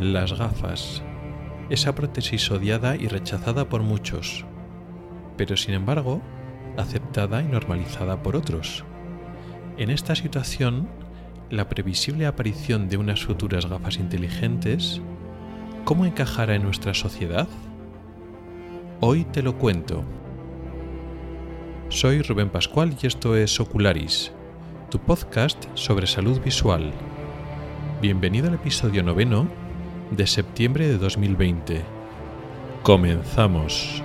Las gafas. Esa prótesis odiada y rechazada por muchos, pero sin embargo aceptada y normalizada por otros. En esta situación, la previsible aparición de unas futuras gafas inteligentes, ¿cómo encajará en nuestra sociedad? Hoy te lo cuento. Soy Rubén Pascual y esto es Ocularis, tu podcast sobre salud visual. Bienvenido al episodio noveno de septiembre de 2020. Comenzamos.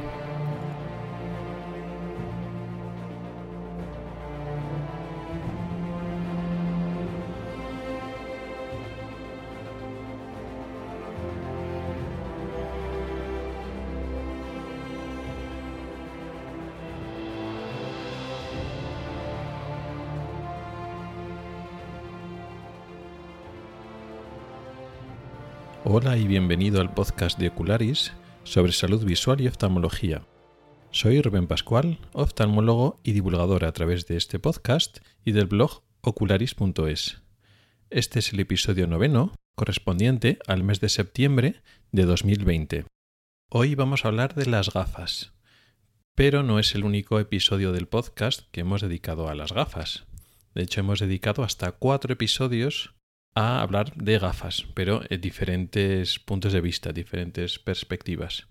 Hola y bienvenido al podcast de Ocularis sobre salud visual y oftalmología. Soy Rubén Pascual, oftalmólogo y divulgador a través de este podcast y del blog ocularis.es. Este es el episodio noveno, correspondiente al mes de septiembre de 2020. Hoy vamos a hablar de las gafas, pero no es el único episodio del podcast que hemos dedicado a las gafas. De hecho, hemos dedicado hasta cuatro episodios a hablar de gafas, pero en diferentes puntos de vista, diferentes perspectivas.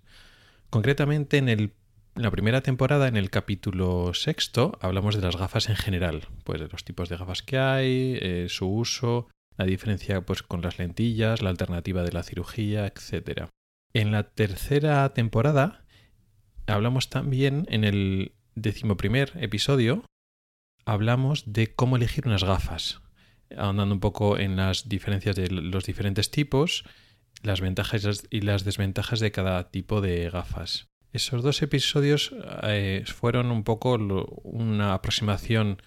Concretamente en, la primera temporada, en el capítulo sexto, hablamos de las gafas en general, pues de los tipos de gafas que hay, eh, su uso, la diferencia pues, con las lentillas, la alternativa de la cirugía, etc. En la tercera temporada hablamos también en el decimoprimer episodio, hablamos de cómo elegir unas gafas, ahondando un poco en las diferencias de los diferentes tipos, las ventajas y las desventajas de cada tipo de gafas. Esos dos episodios eh, fueron un poco una aproximación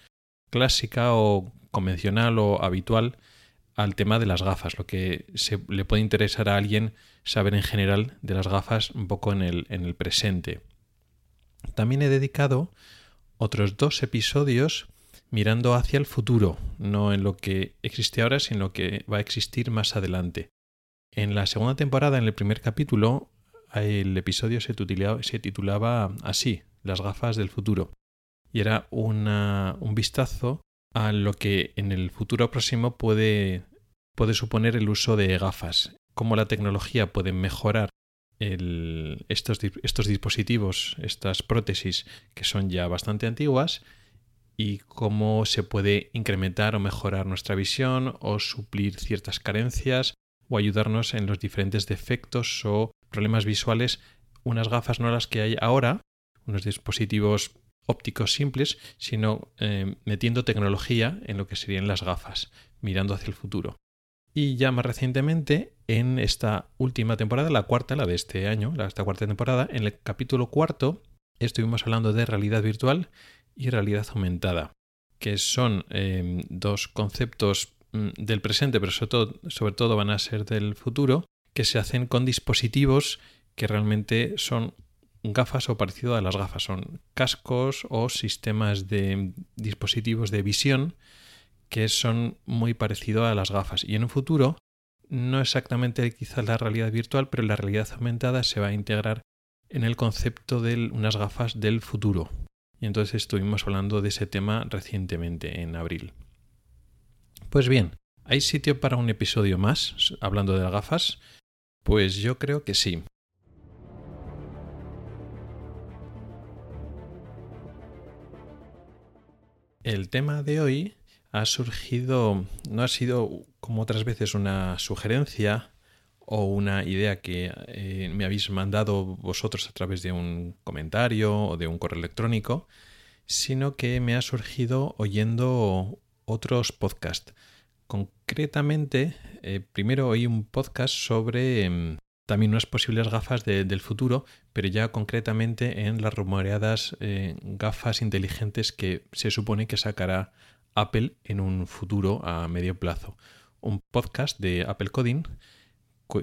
clásica o convencional o habitual al tema de las gafas, lo que se, le puede interesar a alguien saber en general de las gafas un poco en el, en el presente. También he dedicado otros dos episodios mirando hacia el futuro, no en lo que existe ahora, sino lo que va a existir más adelante. En la segunda temporada, en el primer capítulo, el episodio se titulaba, así, Las gafas del futuro. Y era un vistazo a lo que en el futuro próximo puede, suponer el uso de gafas, cómo la tecnología puede mejorar estos dispositivos, estas prótesis que son ya bastante antiguas y cómo se puede incrementar o mejorar nuestra visión o suplir ciertas carencias o ayudarnos en los diferentes defectos o problemas visuales, unas gafas no las que hay ahora, unos dispositivos ópticos simples, sino eh, metiendo tecnología en lo que serían las gafas, mirando hacia el futuro. Y ya más recientemente, en esta última temporada, la cuarta, la de este año, esta cuarta temporada, en el capítulo cuarto, estuvimos hablando de realidad virtual y realidad aumentada, que son em, dos conceptos mm, del presente, pero sobre todo, sobre todo van a ser del futuro, que se hacen con dispositivos que realmente son gafas o parecido a las gafas, son cascos o sistemas de dispositivos de visión que son muy parecidos a las gafas. Y en un futuro, no exactamente quizás la realidad virtual, pero la realidad aumentada se va a integrar en el concepto de unas gafas del futuro. Y entonces estuvimos hablando de ese tema recientemente, en abril. Pues bien, ¿hay sitio para un episodio más hablando de las gafas? Pues yo creo que sí. El tema de hoy ha surgido, no ha sido como otras veces una sugerencia o una idea que eh, me habéis mandado vosotros a través de un comentario o de un correo electrónico, sino que me ha surgido oyendo otros podcasts. Concretamente, eh, primero oí un podcast sobre em, también unas posibles gafas del futuro, pero ya concretamente en las rumoreadas eh, gafas inteligentes que se supone que sacará Apple en un futuro a medio plazo. Un podcast de Apple Coding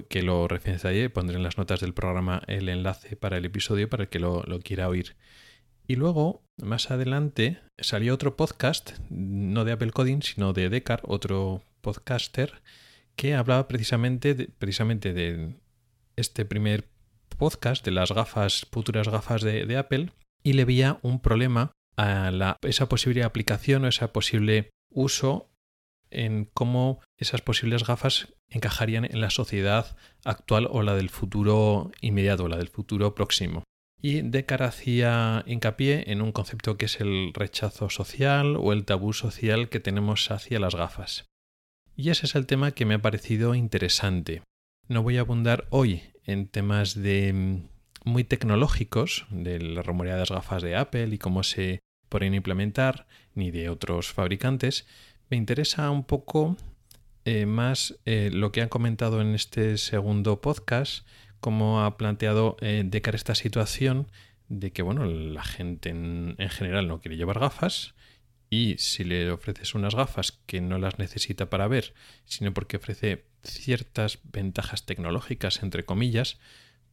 que lo referenciaré, pondré en las notas del programa el enlace para el episodio para el que lo, quiera oír. Y luego, más adelante, salió otro podcast, no de Apple Coding, sino de Decar, otro podcaster, que hablaba precisamente de, precisamente de este primer podcast de las gafas, futuras gafas de, Apple, y le veía un problema a la, esa posible aplicación o ese posible uso en cómo esas posibles gafas encajarían en la sociedad actual o la del futuro inmediato, la del futuro próximo. Y de cara hacía hincapié en un concepto que es el rechazo social o el tabú social que tenemos hacia las gafas. Y ese es el tema que me ha parecido interesante. No voy a abundar hoy en temas de mm, muy tecnológicos, de las gafas de Apple y cómo se pueden implementar, ni de otros fabricantes. Me interesa un poco eh, más eh, lo que han comentado en este segundo podcast, cómo ha planteado eh, de cara a esta situación de que bueno, la gente en general no quiere llevar gafas y si le ofreces unas gafas que no las necesita para ver, sino porque ofrece ciertas ventajas tecnológicas, entre comillas,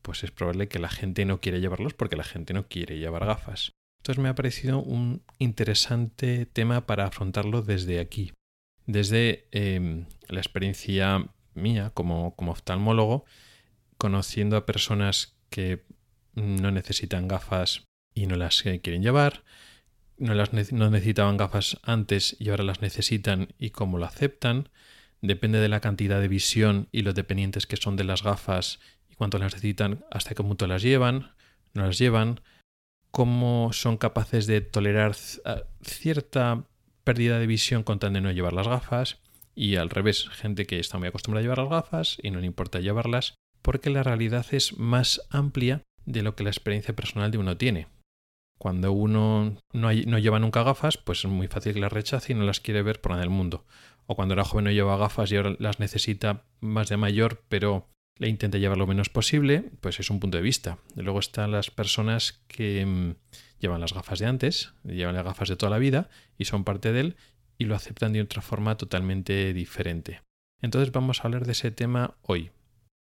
pues es probable que la gente no quiera llevarlos porque la gente no quiere llevar gafas. Entonces me ha parecido un interesante tema para afrontarlo desde aquí. Desde em, la experiencia mía como, como oftalmólogo, conociendo a personas que no necesitan gafas y no las quieren llevar, no, las no necesitaban gafas antes y ahora las necesitan y cómo lo aceptan. Depende de la cantidad de visión y los dependientes que son de las gafas y cuánto las necesitan, hasta qué punto las llevan, no las llevan, cómo son capaces de tolerar cierta pérdida de visión con tal de no llevar las gafas y al revés, gente que está muy acostumbrada a llevar las gafas y no le importa llevarlas porque la realidad es más amplia de lo que la experiencia personal de uno tiene. Cuando uno no, lleva nunca gafas, pues es muy fácil que las rechace y no las quiere ver por nada del mundo. O cuando era joven no lleva gafas y ahora las necesita más de mayor, pero le intenta llevar lo menos posible, pues es un punto de vista. luego están las personas que mm, llevan las gafas de antes, llevan las gafas de toda la vida y son parte de él y lo aceptan de otra forma totalmente diferente. Entonces vamos a hablar de ese tema hoy.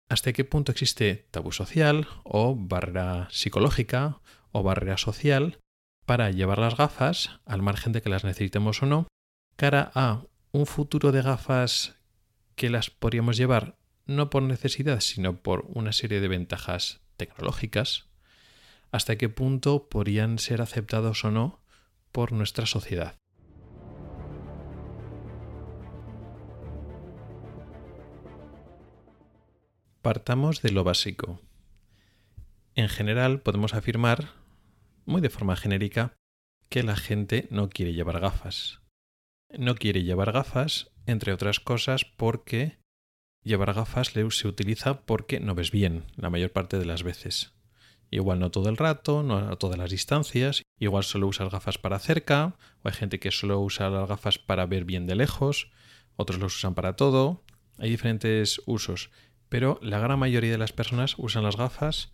¿Hasta qué punto existe tabú social o barrera psicológica o barrera social para llevar las gafas, al margen de que las necesitemos o no, cara a un futuro de gafas que las podríamos llevar no por necesidad, sino por una serie de ventajas tecnológicas, hasta qué punto podrían ser aceptados o no por nuestra sociedad. Partamos de lo básico. En general podemos afirmar muy de forma genérica, que la gente no quiere llevar gafas. No quiere llevar gafas, entre otras cosas, porque llevar gafas se utiliza porque no ves bien la mayor parte de las veces. Igual no todo el rato, no a todas las distancias, igual solo usas gafas para cerca, o hay gente que solo usa las gafas para ver bien de lejos, otros los usan para todo, hay diferentes usos, pero la gran mayoría de las personas usan las gafas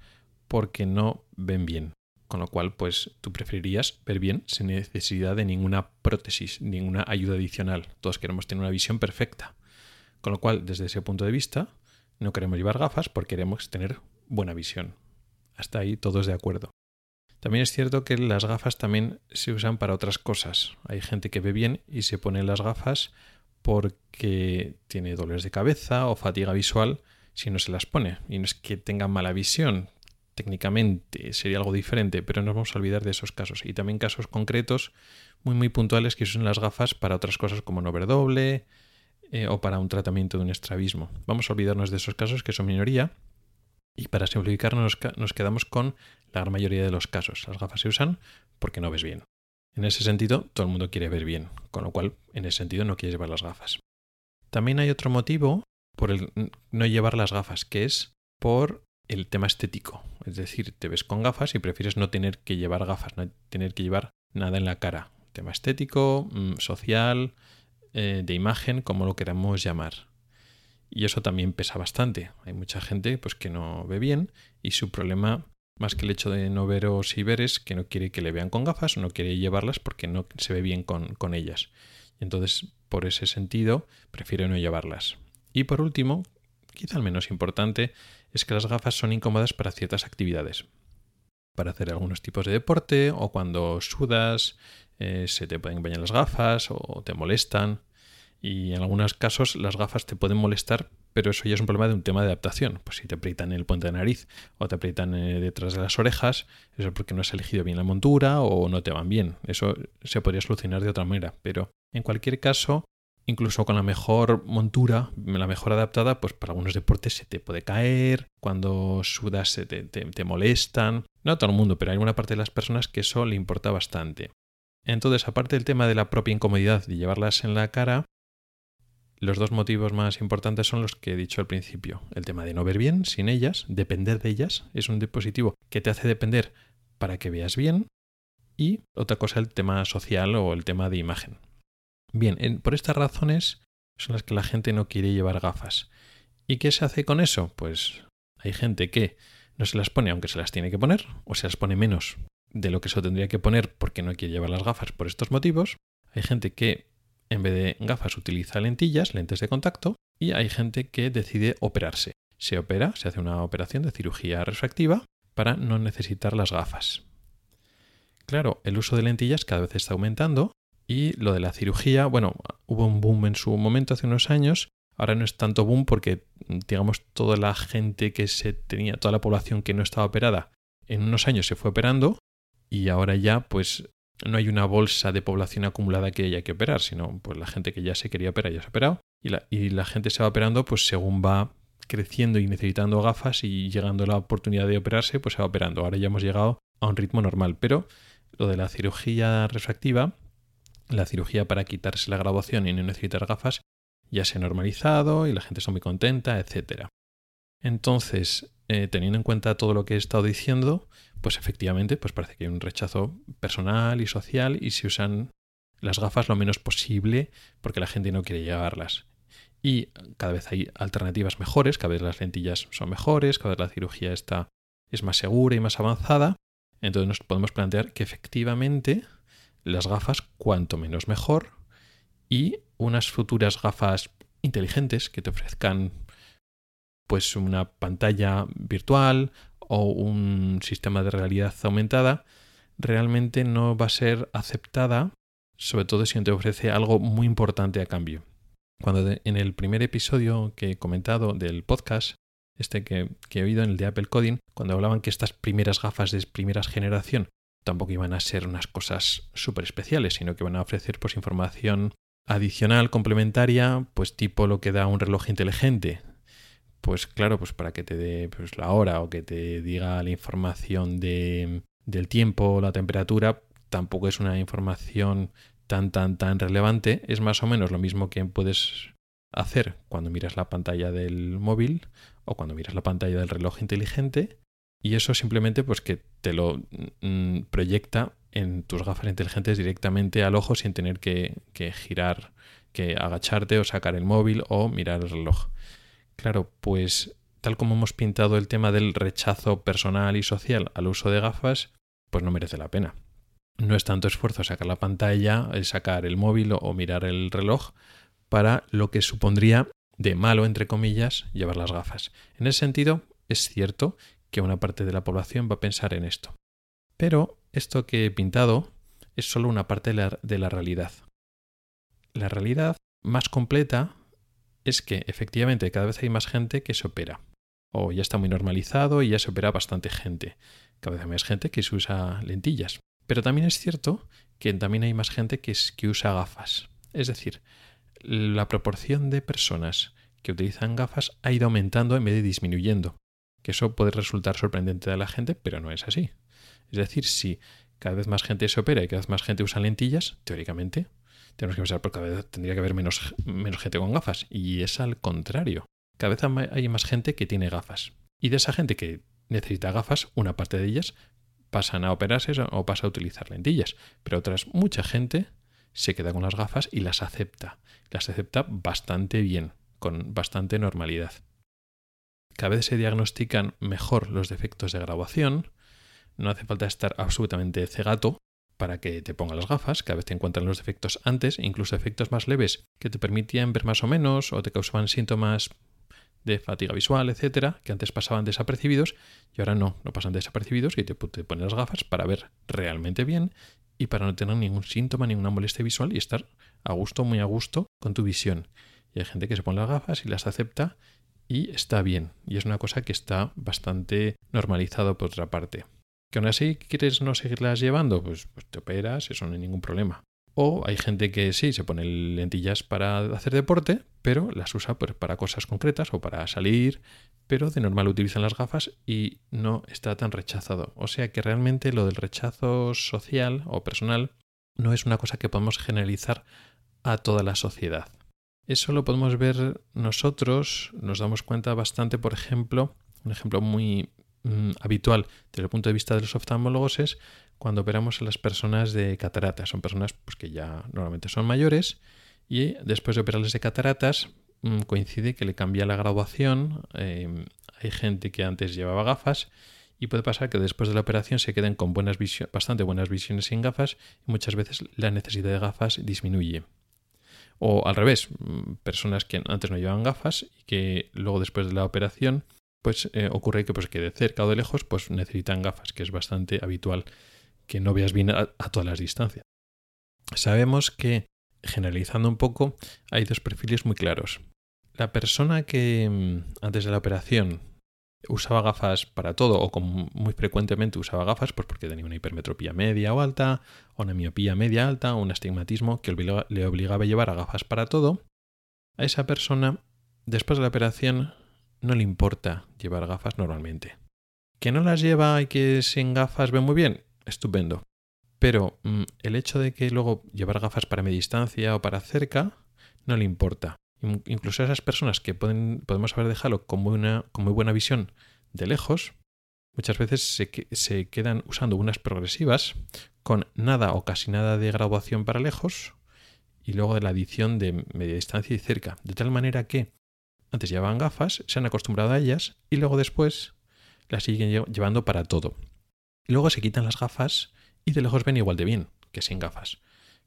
porque no ven bien. Con lo cual, pues tú preferirías ver bien sin necesidad de ninguna prótesis, ninguna ayuda adicional. Todos queremos tener una visión perfecta. Con lo cual, desde ese punto de vista, no queremos llevar gafas porque queremos tener buena visión. Hasta ahí todos de acuerdo. También es cierto que las gafas también se usan para otras cosas. Hay gente que ve bien y se pone las gafas porque tiene dolores de cabeza o fatiga visual si no se las pone. Y no es que tenga mala visión, técnicamente sería algo diferente, pero no vamos a olvidar de esos casos. Y también casos concretos muy muy puntuales que usan las gafas para otras cosas como no ver doble eh, o para un tratamiento de un estrabismo. Vamos a olvidarnos de esos casos que son minoría y para simplificar nos, quedamos con la gran mayoría de los casos. Las gafas se usan porque no ves bien. En ese sentido, todo el mundo quiere ver bien, con lo cual en ese sentido no quieres llevar las gafas. También hay otro motivo por el no llevar las gafas, que es por el tema estético. Es decir, te ves con gafas y prefieres no tener que llevar gafas, no tener que llevar nada en la cara. Tema estético, mm, social, eh, de imagen, como lo queramos llamar. Y eso también pesa bastante. Hay mucha gente pues, que no ve bien y su problema, más que el hecho de no veros y ver, es que no quiere que le vean con gafas, no quiere llevarlas porque no se ve bien con, con ellas. Entonces, por ese sentido, prefiere no llevarlas. Y por último, quizá el menos importante, es que las gafas son incómodas para ciertas actividades. Para hacer algunos tipos de deporte o cuando sudas, eh, se te pueden bañar las gafas o te molestan. Y en algunos casos las gafas te pueden molestar, pero eso ya es un problema de un tema de adaptación. Pues si te aprietan el puente de nariz o te aprietan eh, detrás de las orejas, eso es porque no has elegido bien la montura o no te van bien. Eso se podría solucionar de otra manera. Pero en cualquier caso, incluso con la mejor montura, la mejor adaptada, pues para algunos deportes se te puede caer, cuando sudas se te, te, molestan. No a todo el mundo, pero hay una parte de las personas que eso le importa bastante. Entonces, aparte del tema de la propia incomodidad de llevarlas en la cara, los dos motivos más importantes son los que he dicho al principio. El tema de no ver bien sin ellas, depender de ellas, es un dispositivo que te hace depender para que veas bien. Y otra cosa, el tema social o el tema de imagen. Bien, por estas razones son las que la gente no quiere llevar gafas. ¿Y qué se hace con eso? Pues hay gente que no se las pone aunque se las tiene que poner, o se las pone menos de lo que se tendría que poner porque no quiere llevar las gafas por estos motivos. Hay gente que en vez de gafas utiliza lentillas, lentes de contacto, y hay gente que decide operarse. Se opera, se hace una operación de cirugía refractiva para no necesitar las gafas. Claro, el uso de lentillas cada vez está aumentando y lo de la cirugía, bueno, hubo un boom en su momento hace unos años, ahora no es tanto boom porque digamos toda la gente que se tenía, toda la población que no estaba operada, en unos años se fue operando y ahora ya pues no hay una bolsa de población acumulada que haya que operar, sino pues la gente que ya se quería operar ya se ha operado y la, y la gente se va operando pues según va creciendo y necesitando gafas y llegando la oportunidad de operarse pues se va operando. Ahora ya hemos llegado a un ritmo normal, pero lo de la cirugía refractiva, la cirugía para quitarse la graduación y no necesitar gafas, ya se ha normalizado y la gente está muy contenta, etc. Entonces, eh, teniendo en cuenta todo lo que he estado diciendo, pues efectivamente, pues parece que hay un rechazo personal y social y se usan las gafas lo menos posible porque la gente no quiere llevarlas. Y cada vez hay alternativas mejores, cada vez las lentillas son mejores, cada vez la cirugía está, es más segura y más avanzada. Entonces nos podemos plantear que efectivamente las gafas cuanto menos mejor y unas futuras gafas inteligentes que te ofrezcan pues una pantalla virtual o un sistema de realidad aumentada, realmente no va a ser aceptada, sobre todo si no te ofrece algo muy importante a cambio. Cuando en el primer episodio que he comentado del podcast, este que, he oído en el de Apple Coding, cuando hablaban que estas primeras gafas de primera generación tampoco iban a ser unas cosas súper especiales, sino que van a ofrecer pues información adicional, complementaria, pues tipo lo que da un reloj inteligente, pues claro, pues para que te dé pues, la hora o que te diga la información de, del tiempo, la temperatura, tampoco es una información tan, tan, tan relevante. Es más o menos lo mismo que puedes hacer cuando miras la pantalla del móvil o cuando miras la pantalla del reloj inteligente. Y eso simplemente pues que te lo mm, proyecta en tus gafas inteligentes directamente al ojo sin tener que, que girar, que agacharte o sacar el móvil o mirar el reloj. Claro, pues tal como hemos pintado el tema del rechazo personal y social al uso de gafas, pues no merece la pena. No es tanto esfuerzo sacar la pantalla, sacar el móvil o mirar el reloj para lo que supondría de malo, entre comillas, llevar las gafas. En ese sentido, es cierto que una parte de la población va a pensar en esto. Pero esto que he pintado es solo una parte de la realidad. La realidad más completa es que efectivamente cada vez hay más gente que se opera. O ya está muy normalizado y ya se opera bastante gente. Cada vez hay más gente que se usa lentillas. Pero también es cierto que también hay más gente que, que usa gafas. Es decir, la proporción de personas que utilizan gafas ha ido aumentando en vez de disminuyendo. Que eso puede resultar sorprendente a la gente, pero no es así. Es decir, si cada vez más gente se opera y cada vez más gente usa lentillas, teóricamente tenemos que pensar, porque cada vez tendría que haber menos, menos gente con gafas. Y es al contrario. Cada vez hay más gente que tiene gafas. Y de esa gente que necesita gafas, una parte de ellas pasan a operarse o pasa a utilizar lentillas. Pero otras, mucha gente se queda con las gafas y las acepta. Las acepta bastante bien, con bastante normalidad. Cada vez se diagnostican mejor los defectos de graduación. No hace falta estar absolutamente cegato para que te ponga las gafas, cada vez te encuentran los defectos antes, incluso efectos más leves que te permitían ver más o menos o te causaban síntomas de fatiga visual, etcétera, que antes pasaban desapercibidos y ahora no, no pasan desapercibidos y te, te pones las gafas para ver realmente bien y para no tener ningún síntoma, ninguna molestia visual y estar a gusto, muy a gusto con tu visión. Y hay gente que se pone las gafas y las acepta y está bien. Y es una cosa que está bastante normalizado por otra parte. Que aún así quieres no seguirlas llevando, pues, pues te operas, eso no hay ningún problema. O hay gente que sí, se pone lentillas para hacer deporte, pero las usa pues, para cosas concretas o para salir, pero de normal utilizan las gafas y no está tan rechazado. O sea que realmente lo del rechazo social o personal no es una cosa que podemos generalizar a toda la sociedad. Eso lo podemos ver nosotros, nos damos cuenta bastante, por ejemplo, un ejemplo muy mm, habitual desde el punto de vista de los oftalmólogos es cuando operamos a las personas de cataratas. Son personas pues, que ya normalmente son mayores y después de operarles de cataratas mm, coincide que le cambia la graduación. Em, hay gente que antes llevaba gafas y puede pasar que después de la operación se queden con buenas bastante buenas visiones sin gafas y muchas veces la necesidad de gafas disminuye. O al revés, mm, personas que antes no llevaban gafas y que luego después de la operación pues eh, ocurre que pues que de cerca o de lejos pues necesitan gafas, que es bastante habitual que no veas bien a, todas las distancias. Sabemos que, generalizando un poco, hay dos perfiles muy claros. La persona que mm, antes de la operación usaba gafas para todo o como muy frecuentemente usaba gafas pues porque tenía una hipermetropía media o alta, o una miopía media alta, o un astigmatismo que le obligaba a llevar a gafas para todo, a esa persona después de la operación no le importa llevar gafas normalmente. ¿Que no las lleva y que sin gafas ve muy bien? Estupendo. Pero mm, el hecho de que luego llevar gafas para media distancia o para cerca no le importa incluso a esas personas que podemos haber dejado con muy, con muy buena visión de lejos, muchas veces se, se, quedan usando unas progresivas con nada o casi nada de graduación para lejos y luego de la adición de media distancia y cerca. De tal manera que antes llevaban gafas, se han acostumbrado a ellas y luego después las siguen llevando para todo. Luego se quitan las gafas y de lejos ven igual de bien que sin gafas.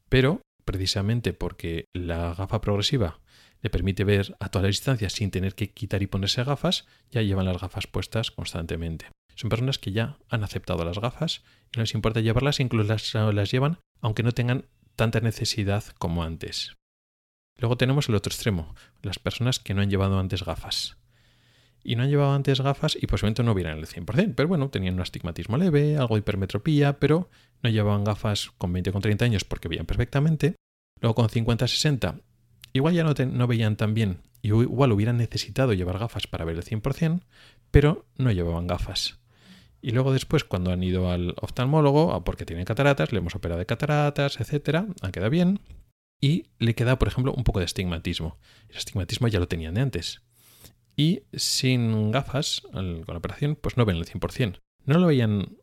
Pero precisamente porque la gafa progresiva le permite ver a todas las distancias sin tener que quitar y ponerse gafas, ya llevan las gafas puestas constantemente. Son personas que ya han aceptado las gafas y no les importa llevarlas, incluso las, las llevan aunque no tengan tanta necesidad como antes. Luego tenemos el otro extremo, las personas que no han llevado antes gafas. Y no han llevado antes gafas y posiblemente no vieran el 100%, pero bueno, tenían un astigmatismo leve, algo de hipermetropía, pero no llevaban gafas con 20 o con 30 años porque veían perfectamente. Luego con 50 60 Igual ya no, no veían tan bien, igual hubieran necesitado llevar gafas para ver el 100%, pero no llevaban gafas. Y luego después, cuando han ido al oftalmólogo, porque tienen cataratas, le hemos operado de cataratas, etcétera, ha quedado bien. Y le queda, por ejemplo, un poco de estigmatismo. El estigmatismo ya lo tenían de antes. Y sin gafas, con la operación, pues no ven el 100%. No lo veían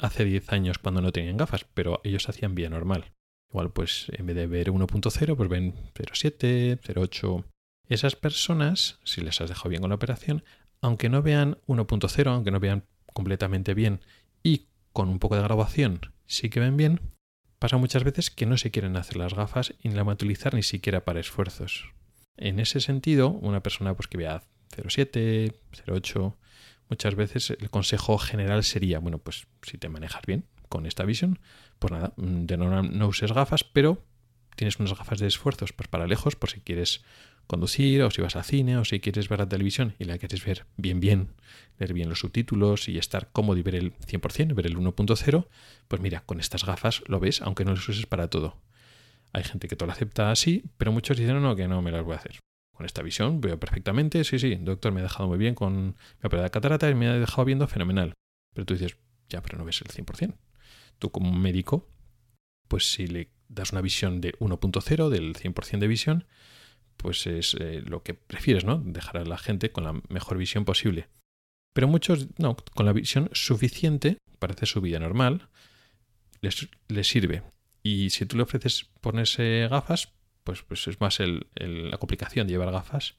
hace 10 años cuando no tenían gafas, pero ellos hacían vía normal. Igual, pues en vez de ver 1.0, pues ven 0.7, 0.8. Esas personas, si les has dejado bien con la operación, aunque no vean 1.0, aunque no vean completamente bien y con un poco de grabación sí que ven bien, pasa muchas veces que no se quieren hacer las gafas y ni la van a utilizar ni siquiera para esfuerzos. En ese sentido, una persona pues, que vea 0.7, 0.8, muchas veces el consejo general sería, bueno, pues si te manejas bien, con esta visión, pues nada, mm, de no, no uses gafas, pero tienes unas gafas de esfuerzos pues para lejos, por si quieres conducir o si vas al cine o si quieres ver la televisión y la quieres ver bien bien, leer bien los subtítulos y estar cómodo y ver el 100%, ver el 1.0, pues mira, con estas gafas lo ves, aunque no las uses para todo. Hay gente que todo lo acepta así, pero muchos dicen, no, que no me las voy a hacer. Con esta visión veo perfectamente, sí, sí, doctor, me ha dejado muy bien con la prueba de catarata y me ha dejado viendo fenomenal. Pero tú dices, ya, pero no ves el 100% tú como médico, pues si le das una visión de 1.0, del 100% de visión, pues es eh, lo que prefieres, ¿no? Dejar a la gente con la mejor visión posible. Pero muchos, no, con la visión suficiente, parece su vida normal, les, sirve. Y si tú le ofreces ponerse gafas, pues, pues es más la complicación de llevar gafas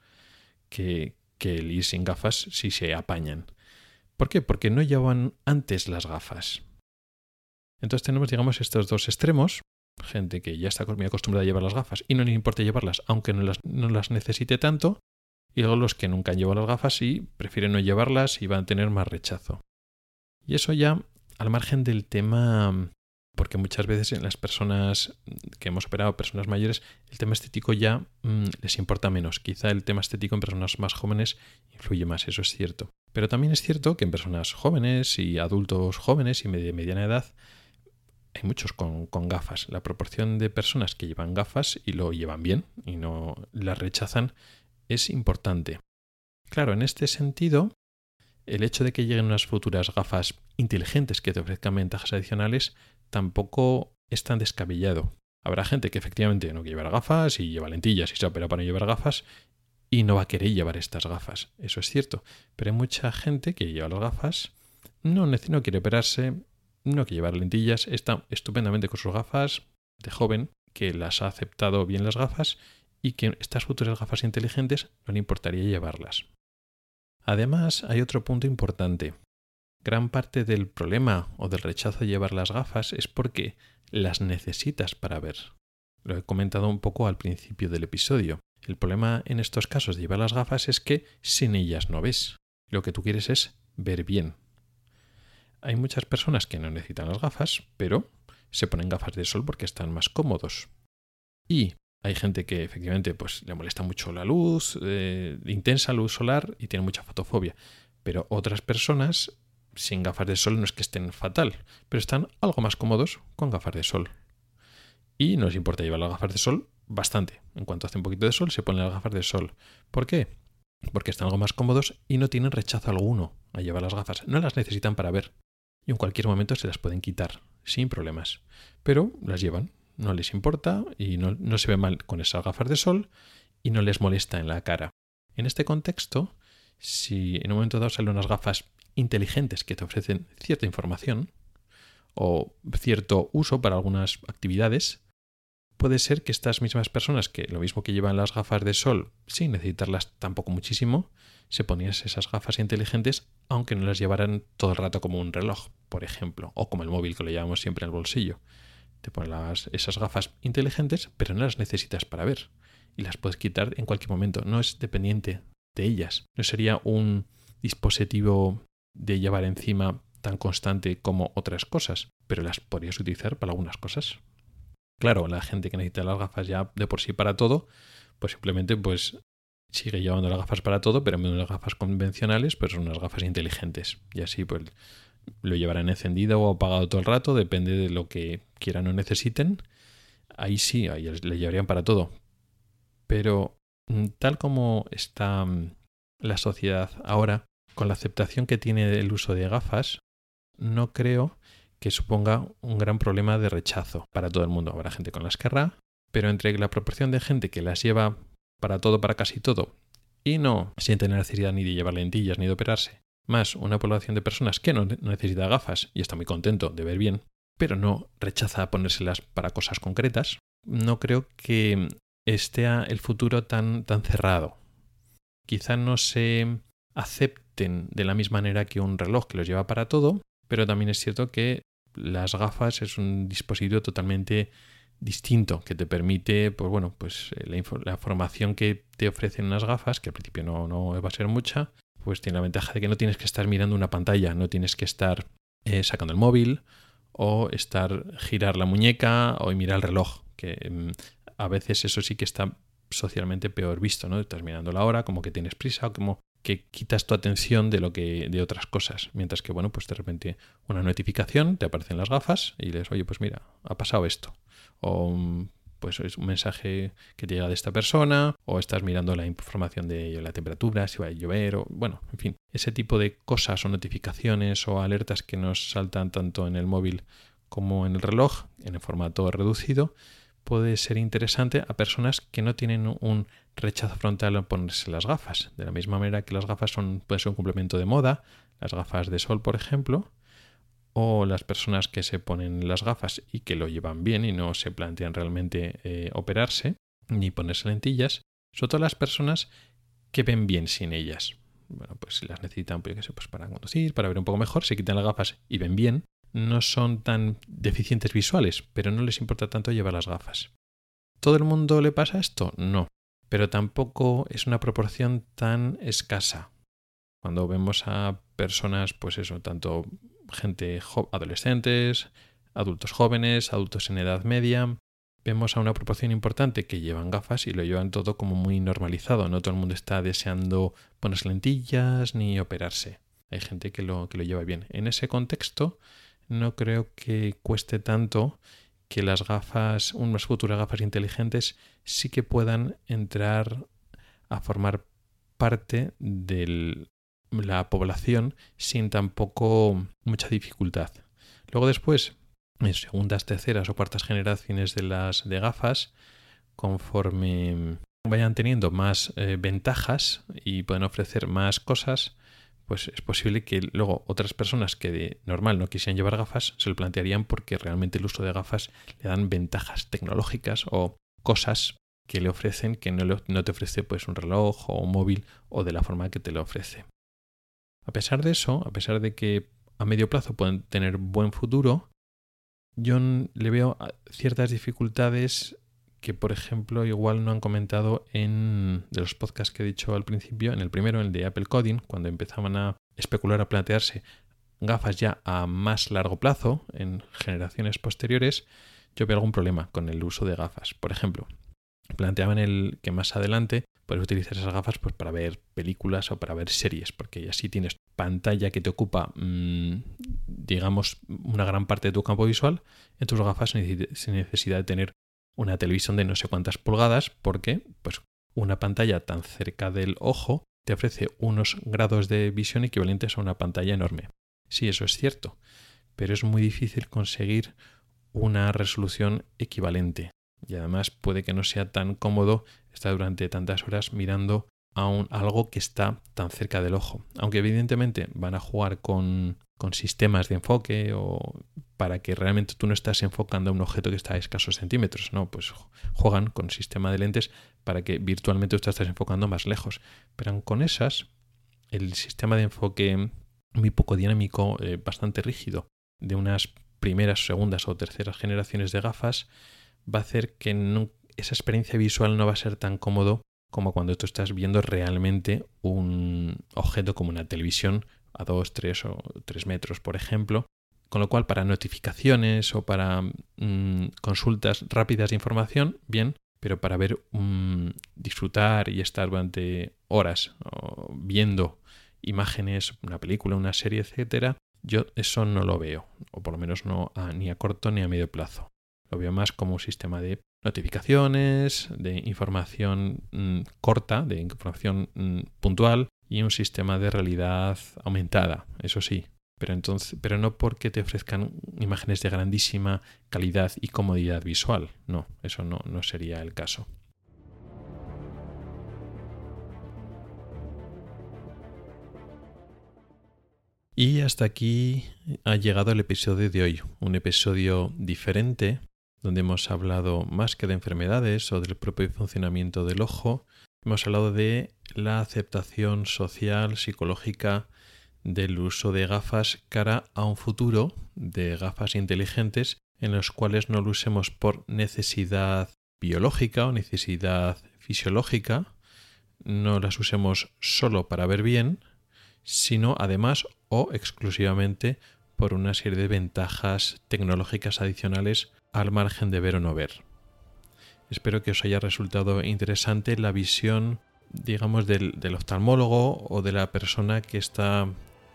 que, que el ir sin gafas si se apañan. ¿Por qué? Porque no llevan antes las gafas. Entonces tenemos, digamos, estos dos extremos. Gente que ya está muy acostumbrada a llevar las gafas y no le importa llevarlas, aunque no las, necesite tanto. Y luego los que nunca han llevado las gafas y prefieren no llevarlas y van a tener más rechazo. Y eso ya, al margen del tema porque muchas veces en las personas que hemos operado, personas mayores, el tema estético ya mm, les importa menos. Quizá el tema estético en personas más jóvenes influye más, eso es cierto. Pero también es cierto que en personas jóvenes y adultos jóvenes y de mediana edad hay muchos con, gafas. La proporción de personas que llevan gafas y lo llevan bien y no las rechazan es importante. Claro, en este sentido, el hecho de que lleguen unas futuras gafas inteligentes que te ofrezcan ventajas adicionales tampoco es tan descabellado. Habrá gente que efectivamente no quiere llevar gafas y lleva lentillas y se opera para no llevar gafas y no va a querer llevar estas gafas. Eso es cierto. Pero hay mucha gente que lleva las gafas, no, no quiere operarse, no quiere llevar lentillas, está estupendamente con sus gafas de joven, que las ha aceptado bien las gafas y que estas futuras gafas inteligentes no le importaría llevarlas. Además, hay otro punto importante. Gran parte del problema o del rechazo de llevar las gafas es porque las necesitas para ver. Lo he comentado un poco al principio del episodio. El problema en estos casos de llevar las gafas es que sin ellas no ves. Lo que tú quieres es ver bien. Hay muchas personas que no necesitan las gafas, pero se ponen gafas de sol porque están más cómodos. Y hay gente que efectivamente pues, le molesta mucho la luz, eh, intensa luz solar y tiene mucha fotofobia. Pero otras personas sin gafas de sol no es que estén fatal, pero están algo más cómodos con gafas de sol. Y no les importa llevar las gafas de sol bastante. En cuanto hace un poquito de sol, se ponen las gafas de sol. ¿Por qué? Porque están algo más cómodos y no tienen rechazo alguno a llevar las gafas. No las necesitan para ver. Y en cualquier momento se las pueden quitar, sin problemas. Pero las llevan no les importa y no, se ve mal con esas gafas de sol y no les molesta en la cara. En este contexto, si en un momento dado salen unas gafas inteligentes que te ofrecen cierta información o cierto uso para algunas actividades, puede ser que estas mismas personas que lo mismo que llevan las gafas de sol sin necesitarlas tampoco muchísimo, se ponían esas gafas inteligentes aunque no las llevaran todo el rato como un reloj, por ejemplo, o como el móvil que lo llevamos siempre en el bolsillo. Te pones esas gafas inteligentes, pero no las necesitas para ver. Y las puedes quitar en cualquier momento. No es dependiente de ellas. No sería un dispositivo de llevar encima tan constante como otras cosas, pero las podrías utilizar para algunas cosas. Claro, la gente que necesita las gafas ya de por sí para todo, pues simplemente pues sigue llevando las gafas para todo, pero en vez de unas gafas convencionales, pues son unas gafas inteligentes. Y así pues lo llevarán encendido o apagado todo el rato, depende de lo que quieran o necesiten. Ahí sí, ahí le llevarían para todo. Pero mm, tal como está mm, la sociedad ahora, con la aceptación que tiene el uso de gafas, no creo que suponga un gran problema de rechazo para todo el mundo. Habrá gente con las que querrá, pero entre la proporción de gente que las lleva para todo, para casi todo, y no siente la necesidad ni de llevar lentillas ni de operarse, más una población de personas que no necesita gafas y está muy contento de ver bien, pero no rechaza ponérselas para cosas concretas, no creo que esté el futuro tan, tan cerrado. Quizá no se acepten de la misma manera que un reloj que los lleva para todo, pero también es cierto que las gafas es un dispositivo totalmente distinto que te permite, pues bueno, pues eh, la, la información que te ofrecen unas gafas, que al principio no, no va a ser mucha, pues tiene la ventaja de que no tienes que estar mirando una pantalla, no tienes que estar eh, sacando el móvil o estar girar la muñeca o mirar el reloj, que mm, a veces eso sí que está socialmente peor visto, ¿no? Estás mirando la hora, como que tienes prisa o como que quitas tu atención de lo que de otras cosas, mientras que bueno, pues de repente una notificación te aparecen las gafas y les, "Oye, pues mira, ha pasado esto." O pues es un mensaje que te llega de esta persona o estás mirando la información de la temperatura, si va a llover o bueno, en fin, ese tipo de cosas o notificaciones o alertas que nos saltan tanto en el móvil como en el reloj en el formato reducido puede ser interesante a personas que no tienen un rechazo frontal a ponerse las gafas. De la misma manera que las gafas son, puede ser un complemento de moda, las gafas de sol, por ejemplo, o las personas que se ponen las gafas y que lo llevan bien y no se plantean realmente eh, operarse ni ponerse lentillas, son todas las personas que ven bien sin ellas. Bueno, pues si las necesitan, pues, pues para conducir, para ver un poco mejor, se quitan las gafas y ven bien. No son tan deficientes visuales, pero no les importa tanto llevar las gafas. ¿Todo el mundo le pasa esto? No, pero tampoco es una proporción tan escasa. Cuando vemos a personas, pues eso, tanto gente adolescentes, adultos jóvenes, adultos en edad media. Vemos a una proporción importante que llevan gafas y lo llevan todo como muy normalizado. No todo el mundo está deseando ponerse lentillas ni operarse. Hay gente que lo, que lo lleva bien. En ese contexto, no creo que cueste tanto que las gafas, unas futuras gafas inteligentes, sí que puedan entrar a formar parte de la población sin tampoco mucha dificultad. Luego después, en segundas, terceras o cuartas generaciones de las de gafas, conforme vayan teniendo más eh, ventajas y pueden ofrecer más cosas, pues es posible que luego otras personas que de normal no quisieran llevar gafas se lo plantearían porque realmente el uso de gafas le dan ventajas tecnológicas o cosas que le ofrecen que no, no te ofrece pues un reloj o un móvil o de la forma que te lo ofrece. A pesar de eso, a pesar de que a medio plazo pueden tener buen futuro, yo le veo ciertas dificultades que, por ejemplo, igual no han comentado en de los podcasts que he dicho al principio, en el primero, el de Apple Coding, cuando empezaban a especular, a plantearse gafas ya a más largo plazo, en generaciones posteriores, yo veo algún problema con el uso de gafas. Por ejemplo, planteaban el que más adelante puedes utilizar esas gafas pues, para ver películas o para ver series, porque así tienes pantalla que te ocupa, mm, digamos, una gran parte de tu campo visual, en tus gafas sin necesidad de tener una televisión de no sé cuántas pulgadas, porque pues, una pantalla tan cerca del ojo te ofrece unos grados de visión equivalentes a una pantalla enorme. Sí, eso es cierto, pero es muy difícil conseguir una resolución equivalente. Y además puede que no sea tan cómodo estar durante tantas horas mirando a un, algo que está tan cerca del ojo. Aunque evidentemente van a jugar con, con sistemas de enfoque o para que realmente tú no estás enfocando a un objeto que está a escasos centímetros, no, pues juegan con sistema de lentes para que virtualmente tú estás enfocando más lejos. Pero con esas, el sistema de enfoque muy poco dinámico, eh, bastante rígido, de unas primeras, segundas o terceras generaciones de gafas, va a hacer que esa experiencia visual no va a ser tan cómodo como cuando tú estás viendo realmente un objeto como una televisión a 2, 3 o 3 metros, por ejemplo. Con lo cual, para notificaciones o para mm, consultas rápidas de información, bien, pero para ver, disfrutar y estar durante horas viendo imágenes, una película, una serie, etcétera, yo eso no lo veo, o por lo menos no ni a corto ni a medio plazo. Lo veo más como un sistema de notificaciones, de información mm, corta, de información mm, puntual y un sistema de realidad aumentada, eso sí. Pero, entonces, pero no porque te ofrezcan imágenes de grandísima calidad y comodidad visual. No, eso no, no sería el caso. Y hasta aquí ha llegado el episodio de hoy, un episodio diferente donde hemos hablado más que de enfermedades o del propio funcionamiento del ojo, hemos hablado de la aceptación social, psicológica del uso de gafas cara a un futuro de gafas inteligentes en los cuales no lo usemos por necesidad biológica o necesidad fisiológica, no las usemos solo para ver bien, sino además o exclusivamente por una serie de ventajas tecnológicas adicionales al margen de ver o no ver. Espero que os haya resultado interesante la visión, digamos, del, oftalmólogo o de la persona que está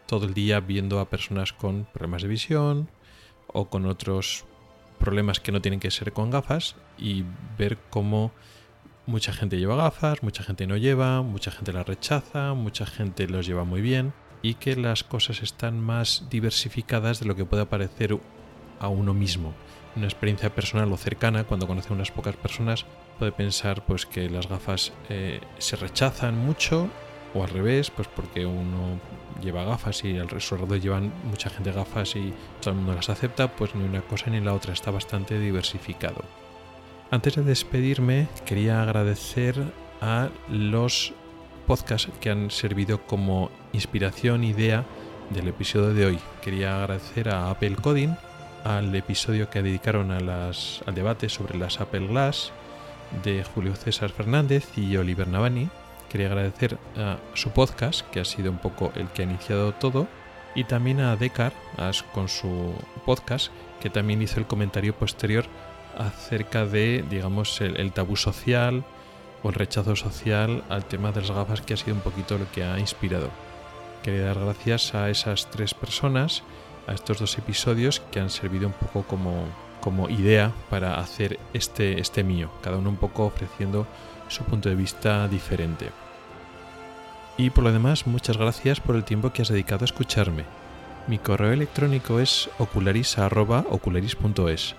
todo el día viendo a personas con problemas de visión o con otros problemas que no tienen que ser con gafas y ver cómo mucha gente lleva gafas, mucha gente no lleva, mucha gente las rechaza, mucha gente los lleva muy bien y que las cosas están más diversificadas de lo que pueda parecer a uno mismo una experiencia personal o cercana, cuando conoce a unas pocas personas, puede pensar pues que las gafas eh, se rechazan mucho o al revés, pues porque uno lleva gafas y al llevan mucha gente gafas y todo el mundo las acepta, pues ni una cosa ni la otra está bastante diversificado. Antes de despedirme, quería agradecer a los podcasts que han servido como inspiración, idea del episodio de hoy. Quería agradecer a Apple Coding, al episodio que dedicaron al debate sobre las Apple Glass de Julio César Fernández y Oliver Navani. Quería agradecer a su podcast, que ha sido un poco el que ha iniciado todo, y también a Decar con su podcast, que también hizo el comentario posterior acerca de, digamos, el, tabú social o el rechazo social al tema de las gafas, que ha sido un poquito lo que ha inspirado. Quería dar gracias a esas tres personas, a estos dos episodios que han servido un poco como, como idea para hacer este, este mío, cada uno un poco ofreciendo su punto de vista diferente. Y por lo demás, muchas gracias por el tiempo que has dedicado a escucharme. Mi correo electrónico es ocularis.ocularis.es.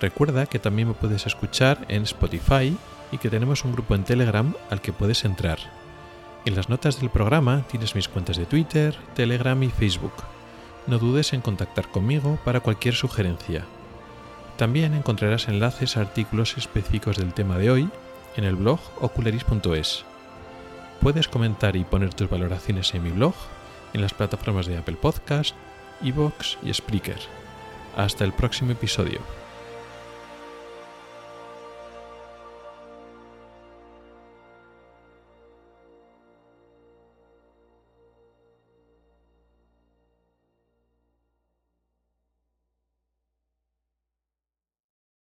Recuerda que también me puedes escuchar en Spotify y que tenemos un grupo en Telegram al que puedes entrar. En las notas del programa tienes mis cuentas de Twitter, Telegram y Facebook. No dudes en contactar conmigo para cualquier sugerencia. También encontrarás enlaces a artículos específicos del tema de hoy en el blog ocularis.es. Puedes comentar y poner tus valoraciones en mi blog, en las plataformas de Apple Podcast, Evox y Spreaker. Hasta el próximo episodio.